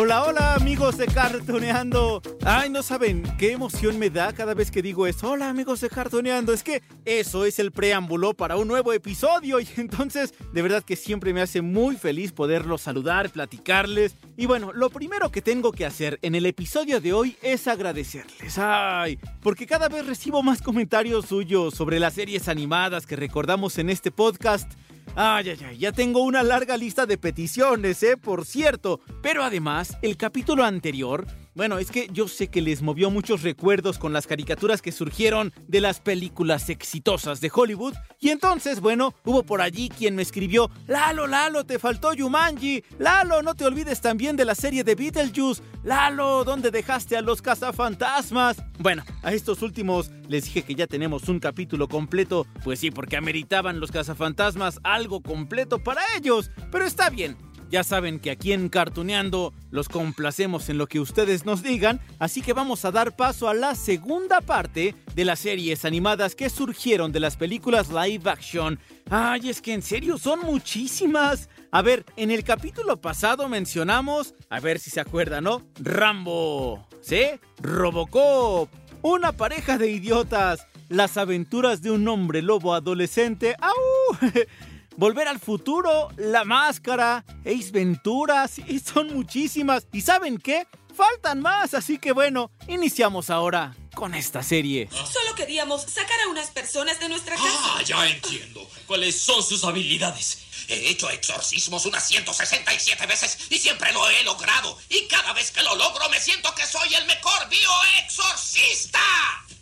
Hola, hola amigos de Cartoneando. Ay, no saben qué emoción me da cada vez que digo eso. Hola amigos de Cartoneando. Es que eso es el preámbulo para un nuevo episodio y entonces de verdad que siempre me hace muy feliz poderlos saludar, platicarles. Y bueno, lo primero que tengo que hacer en el episodio de hoy es agradecerles. Ay, porque cada vez recibo más comentarios suyos sobre las series animadas que recordamos en este podcast. Ay, ay, ay, ya tengo una larga lista de peticiones, ¿eh? Por cierto. Pero además, el capítulo anterior, bueno, es que yo sé que les movió muchos recuerdos con las caricaturas que surgieron de las películas exitosas de Hollywood. Y entonces, bueno, hubo por allí quien me escribió, Lalo, Lalo, te faltó Yumanji. Lalo, no te olvides también de la serie de Beetlejuice. Lalo, ¿dónde dejaste a los cazafantasmas? Bueno, a estos últimos les dije que ya tenemos un capítulo completo. Pues sí, porque ameritaban los cazafantasmas algo completo para ellos. Pero está bien. Ya saben que aquí en Cartuneando los complacemos en lo que ustedes nos digan, así que vamos a dar paso a la segunda parte de las series animadas que surgieron de las películas live action. Ay, es que en serio son muchísimas. A ver, en el capítulo pasado mencionamos, a ver si se acuerdan, ¿no? Rambo, ¿sí? Robocop, una pareja de idiotas, las aventuras de un hombre lobo adolescente. ¡Au! Volver al futuro, La Máscara, Ace Ventura, sí, son muchísimas. ¿Y saben qué? Faltan más, así que bueno, iniciamos ahora con esta serie. Solo queríamos sacar a unas personas de nuestra casa. Ah, ya entiendo. ¿Cuáles son sus habilidades? He hecho exorcismos unas 167 veces y siempre lo he logrado. Y cada vez que lo logro me siento que soy el mejor bioexorcista.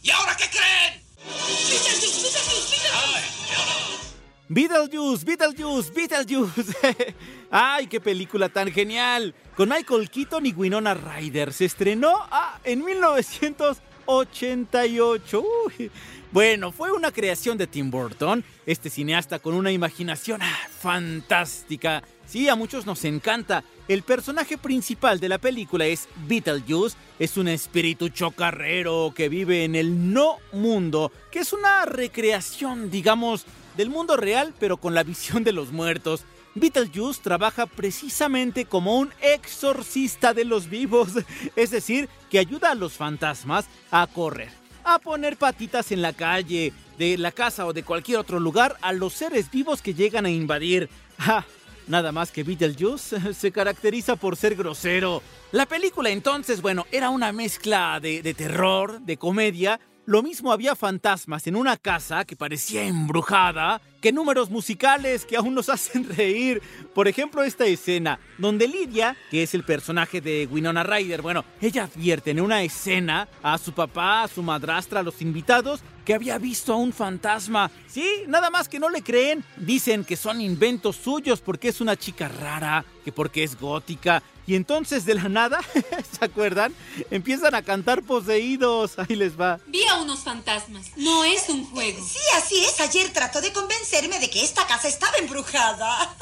¿Y ahora qué creen? Beetlejuice, Beetlejuice, Beetlejuice. Beetlejuice, Beetlejuice, Beetlejuice. ¡Ay, qué película tan genial! Con Michael Keaton y Winona Ryder. Se estrenó ah, en 1988. Uy. Bueno, fue una creación de Tim Burton, este cineasta con una imaginación ah, fantástica. Sí, a muchos nos encanta. El personaje principal de la película es Beetlejuice, es un espíritu chocarrero que vive en el no mundo, que es una recreación, digamos, del mundo real, pero con la visión de los muertos. Beetlejuice trabaja precisamente como un exorcista de los vivos, es decir, que ayuda a los fantasmas a correr, a poner patitas en la calle, de la casa o de cualquier otro lugar a los seres vivos que llegan a invadir. Ah, Nada más que Beetlejuice se caracteriza por ser grosero. La película entonces, bueno, era una mezcla de, de terror, de comedia. Lo mismo había fantasmas en una casa que parecía embrujada que números musicales que aún nos hacen reír. Por ejemplo, esta escena donde Lidia, que es el personaje de Winona Ryder, bueno, ella advierte en una escena a su papá, a su madrastra, a los invitados que había visto a un fantasma. Sí, nada más que no le creen. Dicen que son inventos suyos porque es una chica rara, que porque es gótica. Y entonces de la nada, ¿se acuerdan? Empiezan a cantar poseídos. Ahí les va. Vi a unos fantasmas. No es un juego. Sí, así es. Ayer trató de convencerme de que esta casa estaba embrujada.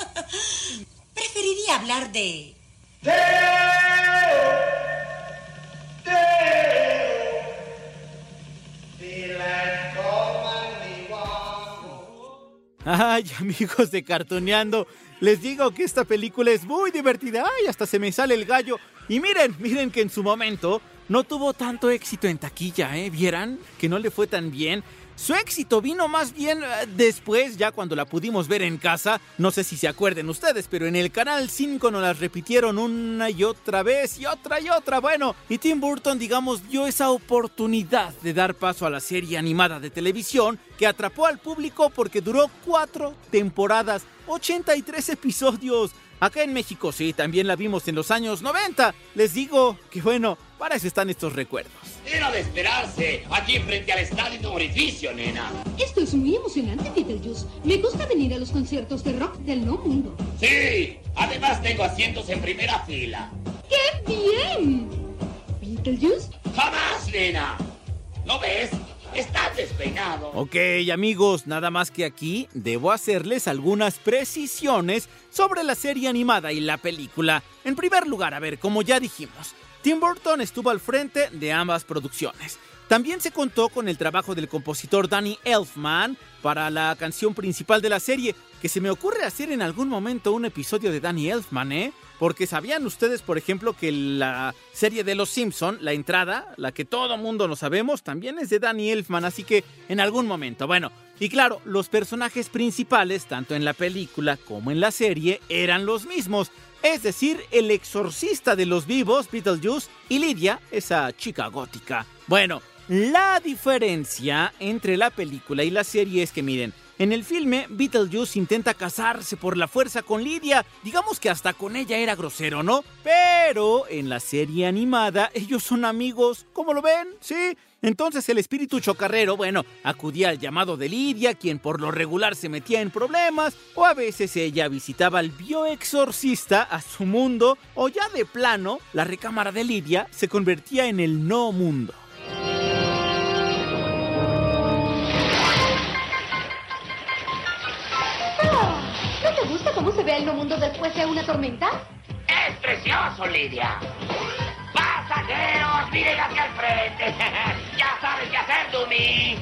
Preferiría hablar de... Ay, amigos de Cartoneando, les digo que esta película es muy divertida. Ay, hasta se me sale el gallo. Y miren, miren que en su momento no tuvo tanto éxito en taquilla, ¿eh? ¿Vieran? Que no le fue tan bien. Su éxito vino más bien eh, después, ya cuando la pudimos ver en casa. No sé si se acuerden ustedes, pero en el canal 5 nos las repitieron una y otra vez y otra y otra. Bueno, y Tim Burton, digamos, dio esa oportunidad de dar paso a la serie animada de televisión que atrapó al público porque duró cuatro temporadas, 83 episodios. Acá en México sí, también la vimos en los años 90. Les digo que bueno, para eso están estos recuerdos. Era de esperarse, aquí frente al estadio de orificio, nena. Esto es muy emocionante, Beetlejuice. Me gusta venir a los conciertos de rock del no mundo. Sí, además tengo asientos en primera fila. ¡Qué bien! ¿Beetlejuice? ¡Jamás, nena! ¿No ves? Estás despeinado. Ok, amigos, nada más que aquí debo hacerles algunas precisiones sobre la serie animada y la película. En primer lugar, a ver, como ya dijimos, Tim Burton estuvo al frente de ambas producciones. También se contó con el trabajo del compositor Danny Elfman para la canción principal de la serie, que se me ocurre hacer en algún momento un episodio de Danny Elfman, ¿eh? Porque sabían ustedes, por ejemplo, que la serie de Los Simpson, la entrada, la que todo mundo lo sabemos, también es de Danny Elfman, así que en algún momento, bueno, y claro, los personajes principales, tanto en la película como en la serie, eran los mismos. Es decir, el exorcista de los vivos, Beetlejuice, y Lidia, esa chica gótica. Bueno, la diferencia entre la película y la serie es que miren, en el filme Beetlejuice intenta casarse por la fuerza con Lidia, digamos que hasta con ella era grosero, ¿no? Pero en la serie animada ellos son amigos, ¿cómo lo ven? ¿Sí? Entonces el espíritu chocarrero, bueno, acudía al llamado de Lidia, quien por lo regular se metía en problemas, o a veces ella visitaba al bioexorcista a su mundo, o ya de plano, la recámara de Lidia se convertía en el no mundo. Gusta cómo se ve el no mundo después de una tormenta? Es precioso, Lidia. Pasajeros, miren hacia el frente. ya sabes qué hacer, Dumi.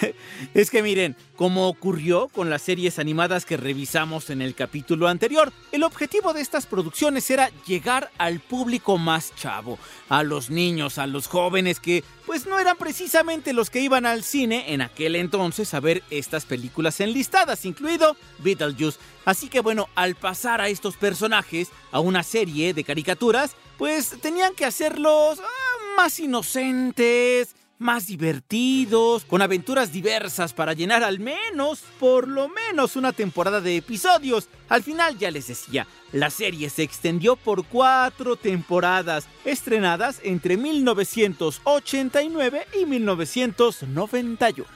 Es que miren, como ocurrió con las series animadas que revisamos en el capítulo anterior, el objetivo de estas producciones era llegar al público más chavo, a los niños, a los jóvenes que pues no eran precisamente los que iban al cine en aquel entonces a ver estas películas enlistadas, incluido Beetlejuice. Así que bueno, al pasar a estos personajes a una serie de caricaturas, pues tenían que hacerlos ah, más inocentes, más divertidos, con aventuras diversas para llenar al menos, por lo menos, una temporada de episodios. Al final ya les decía, la serie se extendió por cuatro temporadas, estrenadas entre 1989 y 1991.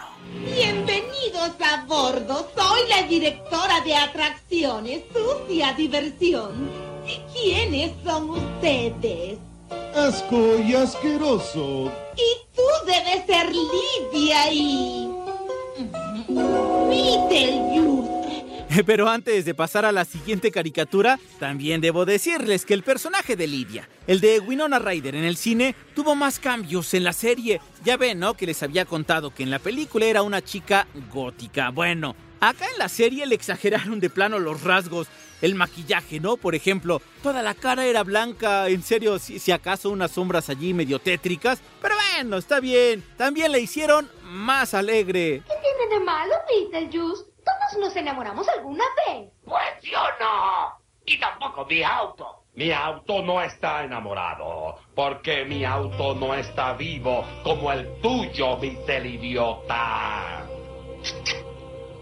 Bienvenidos a bordo. Soy la directora de atracciones, sucia diversión. ¿Quiénes son ustedes? Asco y asqueroso. Y tú debes ser Lidia y... Beetlejuice. Pero antes de pasar a la siguiente caricatura, también debo decirles que el personaje de Lidia, el de Winona Ryder en el cine, tuvo más cambios en la serie. Ya ven, ¿no? Que les había contado que en la película era una chica gótica. Bueno, acá en la serie le exageraron de plano los rasgos el maquillaje, ¿no? Por ejemplo, toda la cara era blanca, en serio, si, si, acaso unas sombras allí medio tétricas, pero bueno, está bien. También la hicieron más alegre. ¿Qué tiene de malo, Beetlejuice? Todos nos enamoramos alguna vez. Pues yo no. Y tampoco mi auto. Mi auto no está enamorado, porque mi auto no está vivo como el tuyo, Mr. Idiota.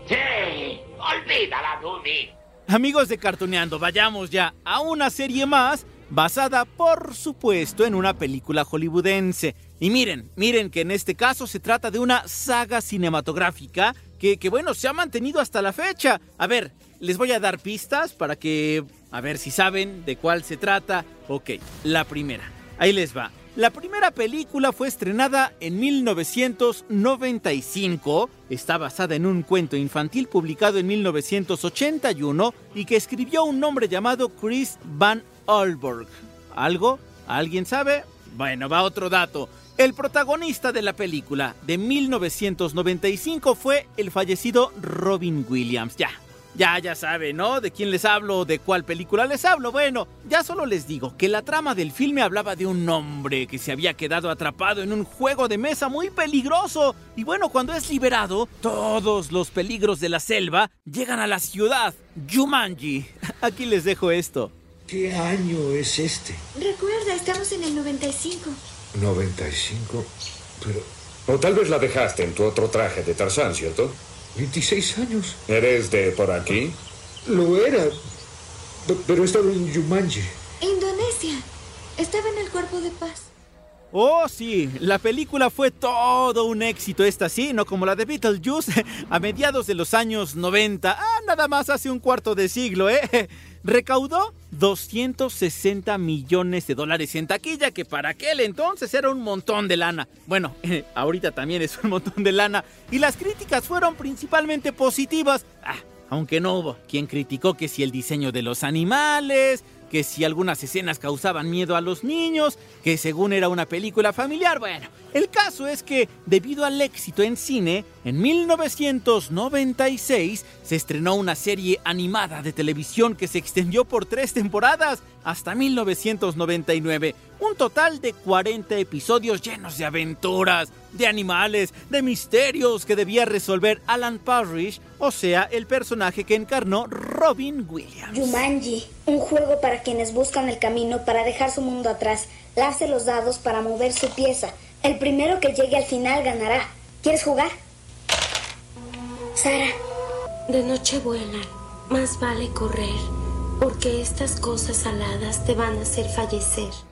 Sí, olvídala, Dumi. Amigos de Cartoneando, vayamos ya a una serie más basada, por supuesto, en una película hollywoodense. Y miren, miren que en este caso se trata de una saga cinematográfica que, que, bueno, se ha mantenido hasta la fecha. A ver, les voy a dar pistas para que, a ver si saben de cuál se trata. Ok, la primera. Ahí les va. La primera película fue estrenada en 1995, está basada en un cuento infantil publicado en 1981 y que escribió un hombre llamado Chris Van Allborg. ¿Algo? ¿Alguien sabe? Bueno, va otro dato. El protagonista de la película de 1995 fue el fallecido Robin Williams. Ya, ya, ya saben, ¿no? ¿De quién les hablo? ¿De cuál película les hablo? Bueno, ya solo les digo que la trama del filme hablaba de un hombre que se había quedado atrapado en un juego de mesa muy peligroso. Y bueno, cuando es liberado, todos los peligros de la selva llegan a la ciudad, Jumanji. Aquí les dejo esto. ¿Qué año es este? Recuerda, estamos en el 95. 95. Pero. O tal vez la dejaste en tu otro traje de Tarzán, ¿cierto? 26 años. ¿Eres de por aquí? Lo era. Pero he estado en Yumanji. Indonesia. Estaba en el cuerpo de paz. Oh, sí, la película fue todo un éxito, esta sí, no como la de Beetlejuice, a mediados de los años 90, ah, nada más hace un cuarto de siglo, ¿eh? Recaudó 260 millones de dólares en taquilla, que para aquel entonces era un montón de lana. Bueno, ahorita también es un montón de lana. Y las críticas fueron principalmente positivas. Ah, aunque no hubo quien criticó que si el diseño de los animales, que si algunas escenas causaban miedo a los niños, que según era una película familiar. Bueno, el caso es que debido al éxito en cine, en 1996 se estrenó una serie animada de televisión que se extendió por tres temporadas hasta 1999. Un total de 40 episodios llenos de aventuras, de animales, de misterios que debía resolver Alan Parrish, o sea, el personaje que encarnó Robin Williams. Jumanji, un juego para quienes buscan el camino para dejar su mundo atrás. Lance los dados para mover su pieza. El primero que llegue al final ganará. ¿Quieres jugar? Sara. De noche vuelan. Más vale correr, porque estas cosas aladas te van a hacer fallecer.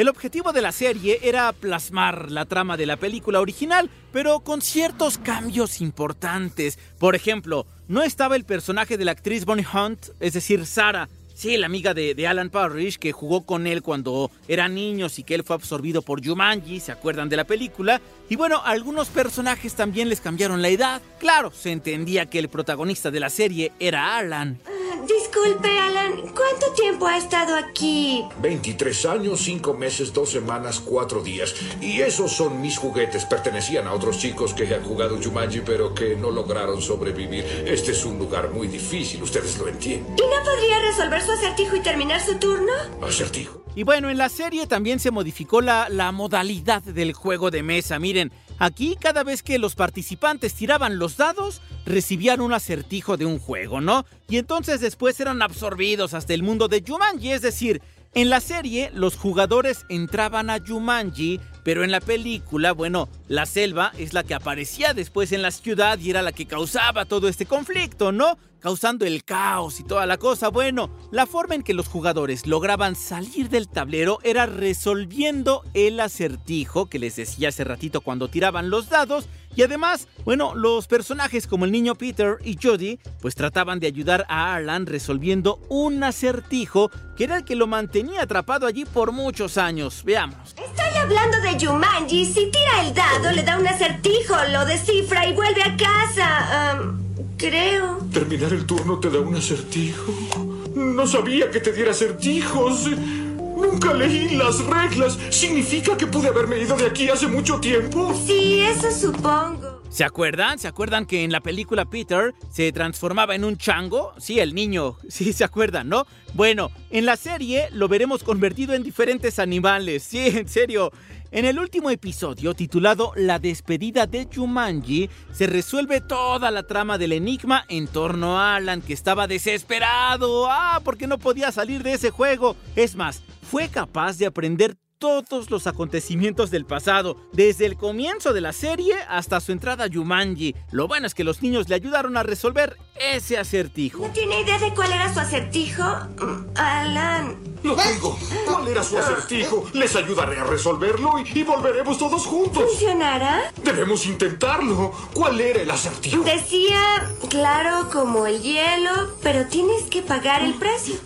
El objetivo de la serie era plasmar la trama de la película original, pero con ciertos cambios importantes. Por ejemplo, no estaba el personaje de la actriz Bonnie Hunt, es decir, Sara, Sí, la amiga de, Alan Parrish que jugó con él cuando eran niños y que él fue absorbido por Jumanji, ¿se acuerdan de la película? Y bueno, algunos personajes también les cambiaron la edad. Claro, se entendía que el protagonista de la serie era Alan. Disculpe, Alan, ¿cuánto tiempo ha estado aquí? 23 años, 5 meses, 2 semanas, 4 días. Y esos son mis juguetes. Pertenecían a otros chicos que han jugado Jumanji, pero que no lograron sobrevivir. Este es un lugar muy difícil, ustedes lo entienden. ¿Y no podría resolver su acertijo y terminar su turno? ¿Acertijo? Y bueno, en la serie también se modificó la, la modalidad del juego de mesa. Miren, Aquí, cada vez que los participantes tiraban los dados, recibían un acertijo de un juego, ¿no? Y entonces después eran absorbidos hasta el mundo de Jumanji, es decir, en la serie, los jugadores entraban a Jumanji, pero en la película, bueno, la selva es la que aparecía después en la ciudad y era la que causaba todo este conflicto, ¿no? Causando el caos y toda la cosa. Bueno, la forma en que los jugadores lograban salir del tablero era resolviendo el acertijo que les decía hace ratito cuando tiraban los dados y además, bueno, los personajes como el niño Peter y Jody, pues trataban de ayudar a Alan resolviendo un acertijo que era el que lo mantenía atrapado allí por muchos años. Veamos. Hablando de Jumanji. Si tira el dado, le da un acertijo, lo descifra y vuelve a casa. creo. ¿Terminar el turno te da un acertijo? No sabía que te diera acertijos. Nunca leí las reglas. ¿Significa que pude haberme ido de aquí hace mucho tiempo? Sí, eso supongo. ¿Se acuerdan? ¿Se acuerdan que en la película Peter se transformaba en un chango? Sí, el niño. Sí, se acuerdan, ¿no? Bueno, en la serie lo veremos convertido en diferentes animales. Sí, en serio. En el último episodio, titulado La despedida de Jumanji, se resuelve toda la trama del enigma en torno a Alan, que estaba desesperado. Ah, porque no podía salir de ese juego. Es más, fue capaz de aprender todos los acontecimientos del pasado, desde el comienzo de la serie hasta su entrada a Yumanji. Lo bueno es que los niños le ayudaron a resolver ese acertijo. ¿No tiene idea de cuál era su acertijo? Alan. Lo tengo. ¿Cuál era su acertijo? Les ayudaré a resolverlo y, volveremos todos juntos. ¿Funcionará? Debemos intentarlo. ¿Cuál era el acertijo? Decía, claro como el hielo, pero tienes que pagar el precio.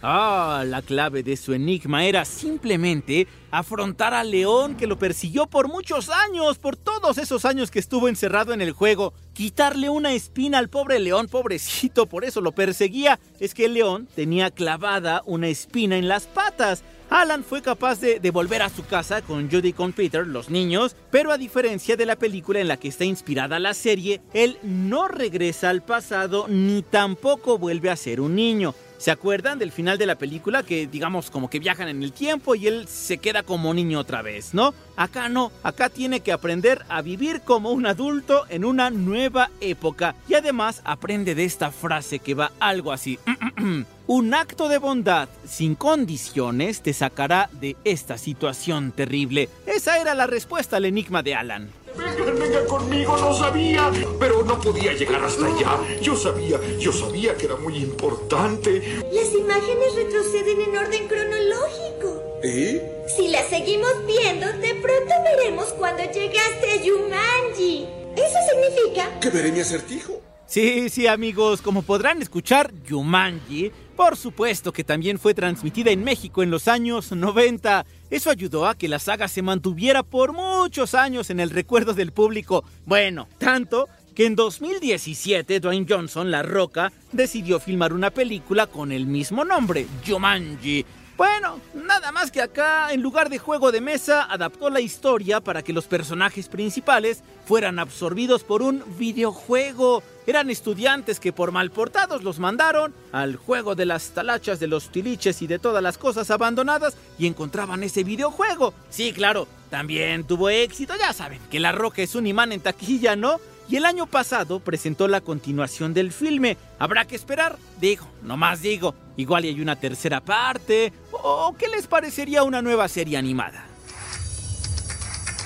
Ah, la clave de su enigma era simplemente afrontar al león que lo persiguió por muchos años, por todos esos años que estuvo encerrado en el juego. Quitarle una espina al pobre león, pobrecito, por eso lo perseguía. Es que el león tenía clavada una espina en las patas. Alan fue capaz de, de, volver a su casa con Judy y con Peter, los niños, pero a diferencia de la película en la que está inspirada la serie, él no regresa al pasado ni tampoco vuelve a ser un niño. ¿Se acuerdan del final de la película? Que digamos como que viajan en el tiempo y él se queda como niño otra vez, ¿no? Acá no, acá tiene que aprender a vivir como un adulto en una nueva época. Y además aprende de esta frase que va algo así. un acto de bondad sin condiciones te sacará de esta situación terrible. Esa era la respuesta al enigma de Alan. Vengan, vengan conmigo, lo sabía. Pero no podía llegar hasta allá. Yo sabía, yo sabía que era muy importante. Las imágenes retroceden en orden cronológico. ¿Eh? Si las seguimos viendo, de pronto veremos cuando llegaste a Yumanji. Eso significa... Que veré mi acertijo. Sí, sí, amigos, como podrán escuchar, Yumanji, por supuesto que también fue transmitida en México en los años 90. Eso ayudó a que la saga se mantuviera por muchos años en el recuerdo del público. Bueno, tanto que en 2017 Dwayne Johnson, La Roca, decidió filmar una película con el mismo nombre, Jumanji. Bueno, nada más que acá, en lugar de juego de mesa, adaptó la historia para que los personajes principales fueran absorbidos por un videojuego. Eran estudiantes que por mal portados los mandaron al juego de las talachas, de los tiliches y de todas las cosas abandonadas y encontraban ese videojuego. Sí, claro, también tuvo éxito, ya saben, que La Roca es un imán en taquilla, ¿no? Y el año pasado presentó la continuación del filme. Habrá que esperar, digo, nomás digo. Igual y hay una tercera parte. ¿O qué les parecería una nueva serie animada?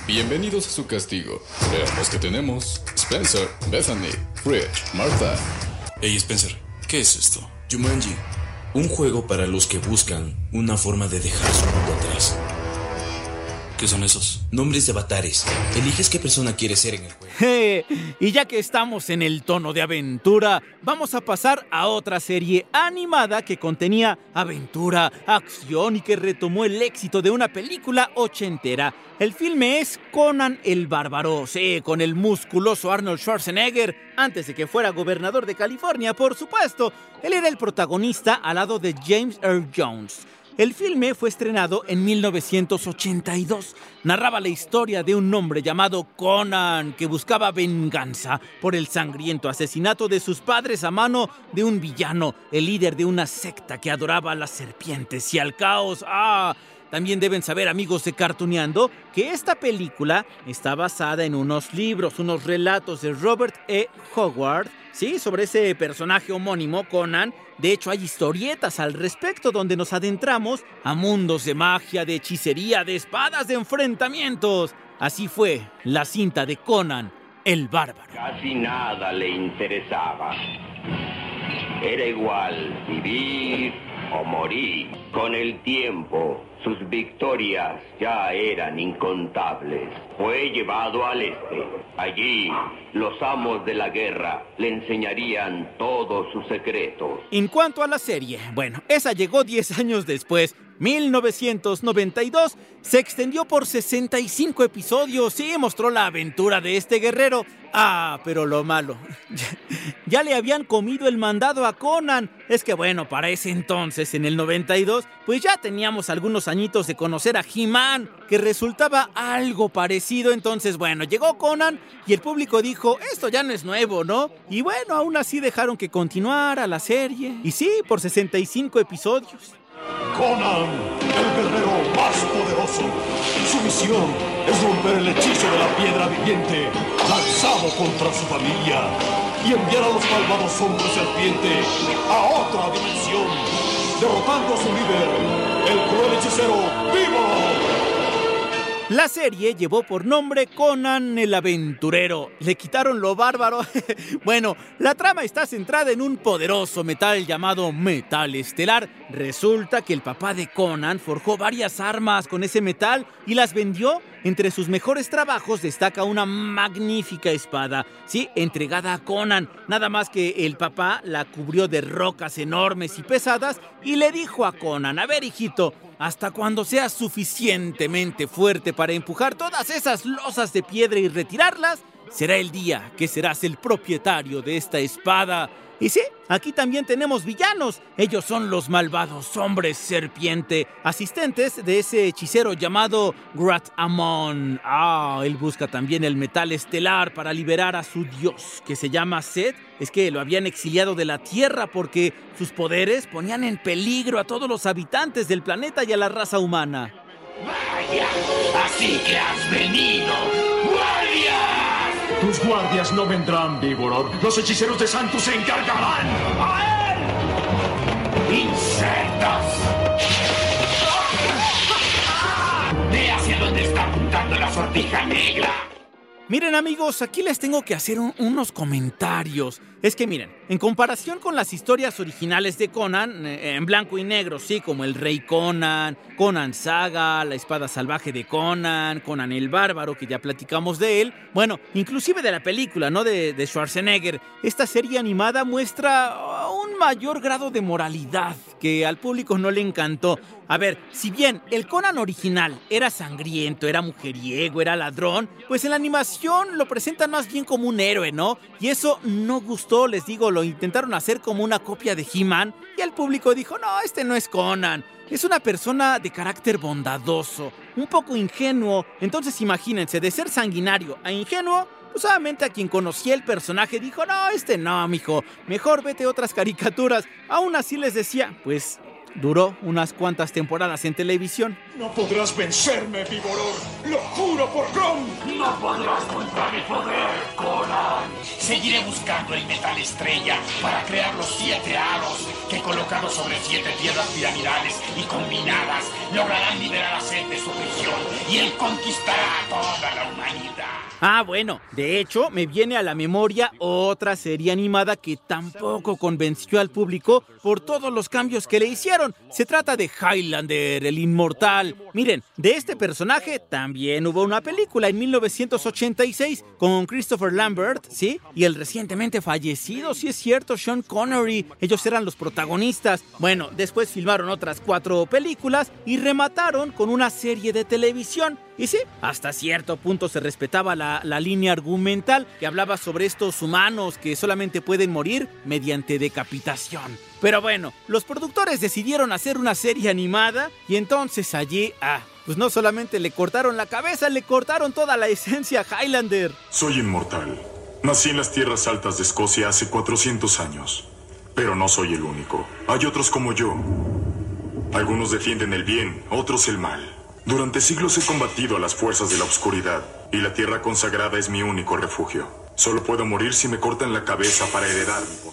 Bienvenidos a su castigo. Veamos qué tenemos. Spencer, Bethany, Rich, Martha. Hey Spencer, ¿qué es esto? Jumanji. Un juego para los que buscan una forma de dejar su mundo atrás. ¿Qué son esos? Nombres de avatares. Eliges qué persona quieres ser en el juego. y ya que estamos en el tono de aventura, vamos a pasar a otra serie animada que contenía aventura, acción y que retomó el éxito de una película ochentera. El filme es Conan el Bárbaro, sí, con el musculoso Arnold Schwarzenegger, antes de que fuera gobernador de California, por supuesto. Él era el protagonista al lado de James Earl Jones. El filme fue estrenado en 1982. Narraba la historia de un hombre llamado Conan que buscaba venganza por el sangriento asesinato de sus padres a mano de un villano, el líder de una secta que adoraba a las serpientes y al caos. ¡Ah! También deben saber, amigos de Cartuneando, que esta película está basada en unos libros, unos relatos de Robert E. Howard, sí, sobre ese personaje homónimo, Conan. De hecho, hay historietas al respecto donde nos adentramos a mundos de magia, de hechicería, de espadas, de enfrentamientos. Así fue la cinta de Conan, el bárbaro. Casi nada le interesaba. Era igual vivir o morir. Con el tiempo, sus victorias ya eran incontables. Fue llevado al este. Allí, los amos de la guerra le enseñarían todos sus secretos. En cuanto a la serie, bueno, esa llegó 10 años después. 1992 se extendió por 65 episodios y mostró la aventura de este guerrero. Ah, pero lo malo. ya le habían comido el mandado a Conan. Es que bueno, para ese entonces, en el 92, pues ya teníamos algunos añitos de conocer a He-Man, que resultaba algo parecido. Entonces, bueno, llegó Conan y el público dijo, esto ya no es nuevo, ¿no? Y bueno, aún así dejaron que continuara la serie. Y sí, por 65 episodios. Conan, el guerrero más poderoso. Su misión es romper el hechizo de la piedra viviente, lanzado contra su familia, y enviar a los malvados hombres serpiente a otra dimensión, derrotando a su líder, el cruel hechicero Vivo. La serie llevó por nombre Conan el Aventurero. Le quitaron lo bárbaro. bueno, la trama está centrada en un poderoso metal llamado metal estelar. Resulta que el papá de Conan forjó varias armas con ese metal y las vendió. Entre sus mejores trabajos destaca una magnífica espada, sí, entregada a Conan. Nada más que el papá la cubrió de rocas enormes y pesadas y le dijo a Conan, a ver hijito, hasta cuando seas suficientemente fuerte para empujar todas esas losas de piedra y retirarlas, será el día que serás el propietario de esta espada. Y sí, aquí también tenemos villanos. Ellos son los malvados hombres serpiente, asistentes de ese hechicero llamado Grat Amon. Ah, él busca también el metal estelar para liberar a su dios, que se llama Set. Es que lo habían exiliado de la Tierra porque sus poderes ponían en peligro a todos los habitantes del planeta y a la raza humana. Vaya, así que has venido. ¡Guardias! Tus guardias no vendrán, Víboror. Los hechiceros de Santos se encargarán. ¡A él! ¡Insectos! ¡Ve hacia donde está apuntando la sortija negra! Miren amigos, aquí les tengo que hacer un- unos comentarios. Es que miren, en comparación con las historias originales de Conan, eh, en blanco y negro, sí, como el Rey Conan, Conan Saga, la espada salvaje de Conan, Conan el Bárbaro, que ya platicamos de él, bueno, inclusive de la película, ¿no? De, de Schwarzenegger, esta serie animada muestra un mayor grado de moralidad que al público no le encantó. A ver, si bien el Conan original era sangriento, era mujeriego, era ladrón, pues en la animación lo presentan más bien como un héroe, ¿no? Y eso no gustó, les digo, lo intentaron hacer como una copia de He-Man y el público dijo, no, este no es Conan. Es una persona de carácter bondadoso, un poco ingenuo. Entonces imagínense, de ser sanguinario a ingenuo, pues a quien conocía el personaje dijo, no, este no, mijo, mejor vete otras caricaturas. Aún así les decía, pues duró unas cuantas temporadas en televisión. No podrás vencerme, Vigoror. Lo juro por Grom. No podrás contra mi poder, Conan. Seguiré buscando el metal estrella para crear los siete aros que colocados sobre siete piedras piramidales y combinadas lograrán liberar a Seth de su prisión y él conquistará a toda la humanidad. Ah, bueno, de hecho, me viene a la memoria otra serie animada que tampoco convenció al público por todos los cambios que le hicieron. Se trata de Highlander, el inmortal. Miren, de este personaje también hubo una película en 1986 con Christopher Lambert, ¿sí? Y el recientemente fallecido, sí es cierto, Sean Connery. Ellos eran los protagonistas. Bueno, después filmaron otras cuatro películas y remataron con una serie de televisión. Y sí, hasta cierto punto se respetaba la, la línea argumental que hablaba sobre estos humanos que solamente pueden morir mediante decapitación. Pero bueno, los productores decidieron hacer una serie animada y entonces allí, ah, pues no solamente le cortaron la cabeza, le cortaron toda la esencia a Highlander. Soy inmortal. Nací en las tierras altas de Escocia hace 400 años. Pero no soy el único. Hay otros como yo. Algunos defienden el bien, otros el mal. Durante siglos he combatido a las fuerzas de la oscuridad, y la tierra consagrada es mi único refugio. Solo puedo morir si me cortan la cabeza para heredar mi.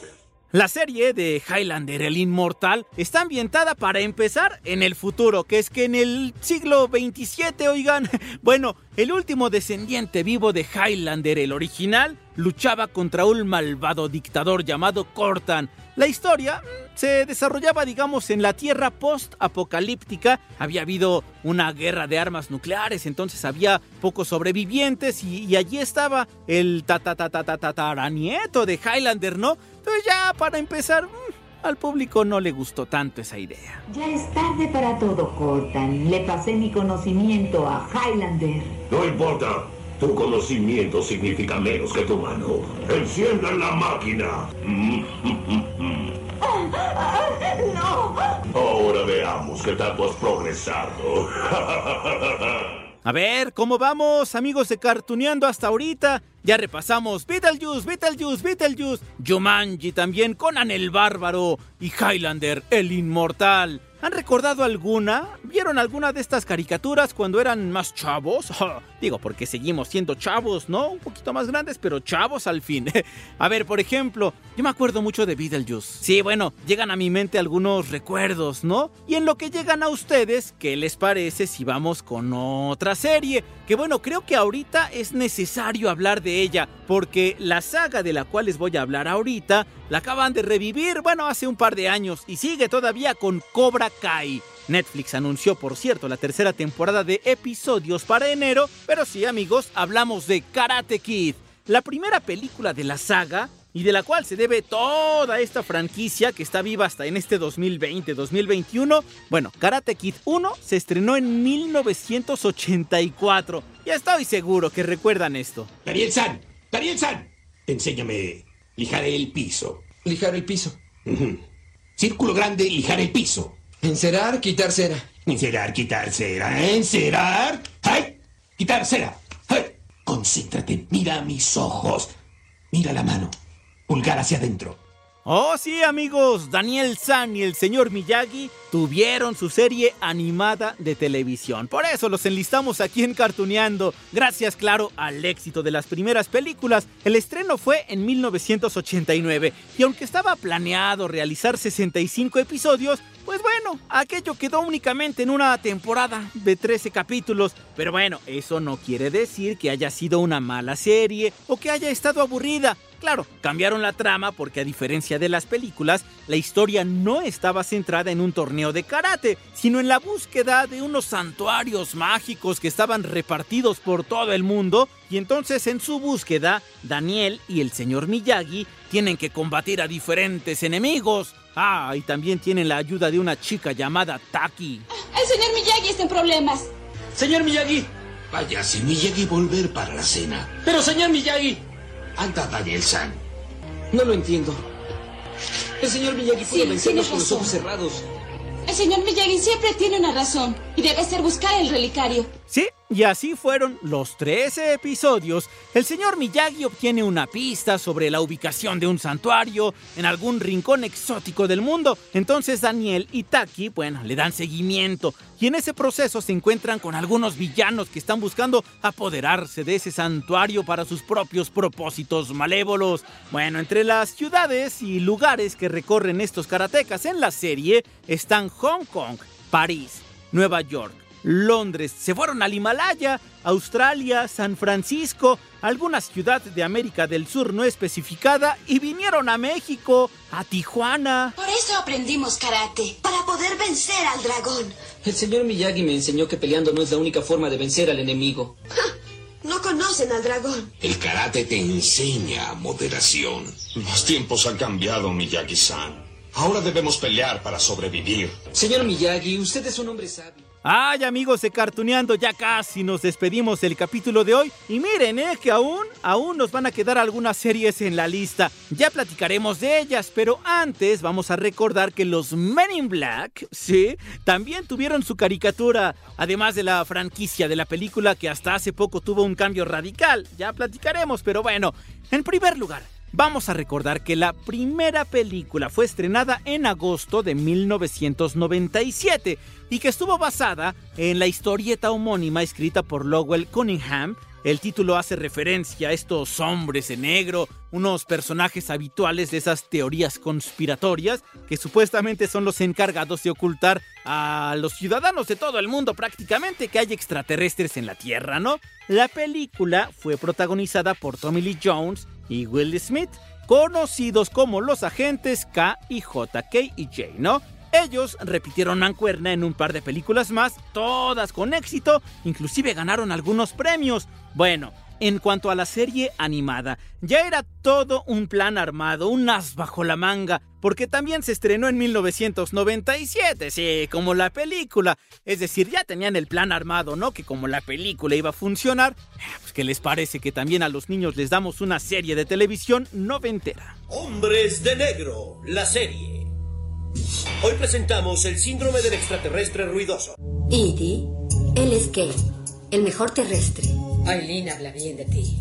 La serie de Highlander el Inmortal está ambientada para empezar en el futuro, que es que en el siglo 27, oigan, bueno, el último descendiente vivo de Highlander el original luchaba contra un malvado dictador llamado Cortan. La historia se desarrollaba, digamos, en la Tierra post-apocalíptica. Había habido una guerra de armas nucleares, entonces había pocos sobrevivientes y, y allí estaba el tatatatataranieto de Highlander, ¿no? Entonces ya para empezar, mm, al público no le gustó tanto esa idea. Ya es tarde para todo, Cortan. Le pasé mi conocimiento a Highlander. No importa. Tu conocimiento significa menos que tu mano. Enciendan la máquina. ¡No! Ahora veamos qué tanto has progresado. A ver, ¿cómo vamos, amigos de Cartuneando hasta ahorita? Ya repasamos Beetlejuice, Beetlejuice, Beetlejuice, Jumanji también, Conan el Bárbaro y Highlander el Inmortal. ¿Han recordado alguna? ¿Vieron alguna de estas caricaturas cuando eran más chavos? Digo, porque seguimos siendo chavos, ¿no? Un poquito más grandes, pero chavos al fin. a ver, por ejemplo, yo me acuerdo mucho de Beetlejuice. Sí, bueno, llegan a mi mente algunos recuerdos, ¿no? Y en lo que llegan a ustedes, ¿qué les parece si vamos con otra serie? Que bueno, creo que ahorita es necesario hablar de ella, porque la saga de la cual les voy a hablar ahorita la acaban de revivir, bueno, hace un par de años y sigue todavía con Cobra Kai. Netflix anunció, por cierto, la tercera temporada de episodios para enero, pero sí, amigos, hablamos de Karate Kid, la primera película de la saga y de la cual se debe toda esta franquicia que está viva hasta en este 2020-2021. Bueno, Karate Kid 1 se estrenó en 1984. Ya estoy seguro que recuerdan esto. Daniel-san, Daniel-san, enséñame lijar el piso. Lijar el piso. Círculo grande, lijar el piso. Encerar, quitar cera. Encerar, quitar cera. Encerar. ¡Ay! Quitar cera. ¡Ay! Concéntrate, mira a mis ojos. Mira la mano. Pulgar hacia adentro. Oh sí amigos, Daniel San y el señor Miyagi tuvieron su serie animada de televisión. Por eso los enlistamos aquí en Cartuneando. Gracias, claro, al éxito de las primeras películas. El estreno fue en 1989 y aunque estaba planeado realizar 65 episodios, pues bueno, aquello quedó únicamente en una temporada de 13 capítulos, pero bueno, eso no quiere decir que haya sido una mala serie o que haya estado aburrida. Claro, cambiaron la trama porque a diferencia de las películas, la historia no estaba centrada en un torneo de karate, sino en la búsqueda de unos santuarios mágicos que estaban repartidos por todo el mundo, y entonces en su búsqueda, Daniel y el señor Miyagi tienen que combatir a diferentes enemigos. Ah, y también tienen la ayuda de una chica llamada Taki. El señor Miyagi está en problemas. Señor Miyagi. Váyase, Miyagi, volver para la cena. Pero, señor Miyagi. Anda, Daniel-san. No lo entiendo. El señor Miyagi puede Sí, vencernos con los ojos cerrados. El señor Miyagi siempre tiene una razón y debe ser buscar el relicario. Sí, y así fueron los 13 episodios. El señor Miyagi obtiene una pista sobre la ubicación de un santuario en algún rincón exótico del mundo. Entonces Daniel y Taki, bueno, le dan seguimiento. Y en ese proceso se encuentran con algunos villanos que están buscando apoderarse de ese santuario para sus propios propósitos malévolos. Bueno, entre las ciudades y lugares que recorren estos karatecas en la serie están Hong Kong, París, Nueva York, Londres, se fueron al Himalaya, Australia, San Francisco, alguna ciudad de América del Sur no especificada y vinieron a México, a Tijuana. Por eso aprendimos karate, para poder vencer al dragón. El señor Miyagi me enseñó que peleando no es la única forma de vencer al enemigo. No conocen al dragón. El karate te enseña moderación. Los tiempos han cambiado, Miyagi-san. Ahora debemos pelear para sobrevivir. Señor Miyagi, usted es un hombre sabio. Ay amigos de Cartuneando, ya casi nos despedimos del capítulo de hoy y miren, eh, que aún, aún nos van a quedar algunas series en la lista. Ya platicaremos de ellas, pero antes vamos a recordar que los Men in Black, sí, también tuvieron su caricatura, además de la franquicia de la película que hasta hace poco tuvo un cambio radical. Ya platicaremos, pero bueno, en primer lugar, Vamos a recordar que la primera película fue estrenada en agosto de 1997 y que estuvo basada en la historieta homónima escrita por Lowell Cunningham. El título hace referencia a estos hombres en negro, unos personajes habituales de esas teorías conspiratorias que supuestamente son los encargados de ocultar a los ciudadanos de todo el mundo prácticamente que hay extraterrestres en la Tierra, ¿no? La película fue protagonizada por Tommy Lee Jones y Will Smith, conocidos como los agentes K y J, y J, ¿no? Ellos repitieron mancuerna en un par de películas más, todas con éxito, inclusive ganaron algunos premios. Bueno, en cuanto a la serie animada, ya era todo un plan armado, un as bajo la manga, porque también se estrenó en 1997, sí, como la película. Es decir, ya tenían el plan armado, ¿no? Que como la película iba a funcionar, pues ¿qué les parece que también a los niños les damos una serie de televisión noventera? Hombres de Negro, la serie. Hoy presentamos el síndrome del extraterrestre ruidoso. Edie, él es Kane, el mejor terrestre. Aileen habla bien de ti.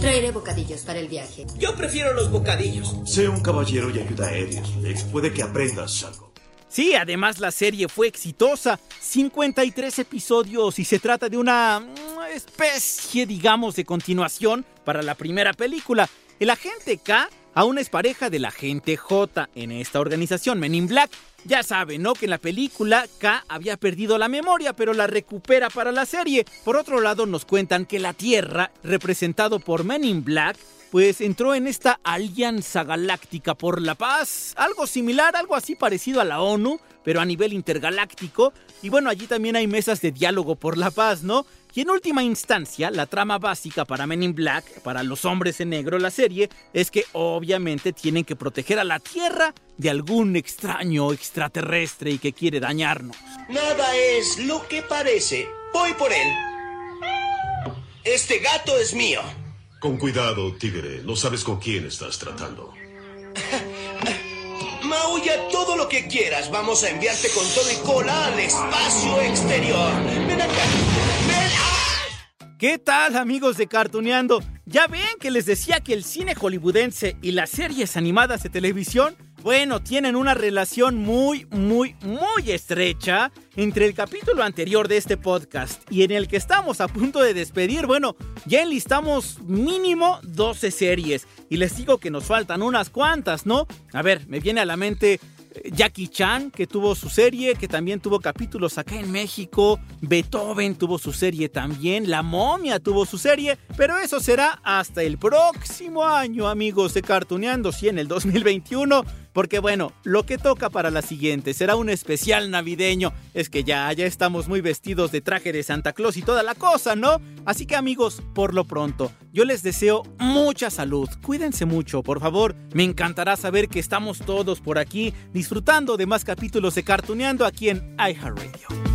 Traeré bocadillos para el viaje. Yo prefiero los bocadillos. Sé un caballero y ayuda a Aries, Lex. Puede que aprendas algo. Sí, además la serie fue exitosa, 53 episodios y se trata de una mm, especie, digamos, de continuación para la primera película. El agente K aún es pareja del agente J en esta organización Men in Black. Ya saben, ¿no? Que en la película K había perdido la memoria, pero la recupera para la serie. Por otro lado, nos cuentan que la Tierra, representado por Men in Black, pues entró en esta alianza galáctica por la paz, algo similar, algo así parecido a la ONU, pero a nivel intergaláctico. Y bueno, allí también hay mesas de diálogo por la paz, ¿no? Y en última instancia, la trama básica para Men in Black, para los hombres en negro, la serie, es que obviamente tienen que proteger a la Tierra de algún extraño extraterrestre y que quiere dañarnos. Nada es lo que parece. Voy por él. Este gato es mío. Con cuidado, tigre. No sabes con quién estás tratando. Maulla todo lo que quieras. Vamos a enviarte con todo y cola al espacio exterior. Ven acá. ¿Qué tal amigos de Cartuneando? ¿Ya ven que les decía que el cine hollywoodense y las series animadas de televisión, bueno, tienen una relación muy, muy, muy estrecha entre el capítulo anterior de este podcast y en el que estamos a punto de despedir? Bueno, ya enlistamos mínimo 12 series y les digo que nos faltan unas cuantas, ¿no? A ver, me viene a la mente Jackie Chan, que tuvo su serie, que también tuvo capítulos acá en México. Beethoven tuvo su serie también. La momia tuvo su serie. Pero eso será hasta el próximo año, amigos de Cartuneando, si en el 2021. Porque bueno, lo que toca para la siguiente será un especial navideño. Es que ya, ya estamos muy vestidos de traje de Santa Claus y toda la cosa, ¿no? Así que amigos, por lo pronto, yo les deseo mucha salud. Cuídense mucho, por favor. Me encantará saber que estamos todos por aquí disfrutando de más capítulos de Cartuneando aquí en iHeartRadio.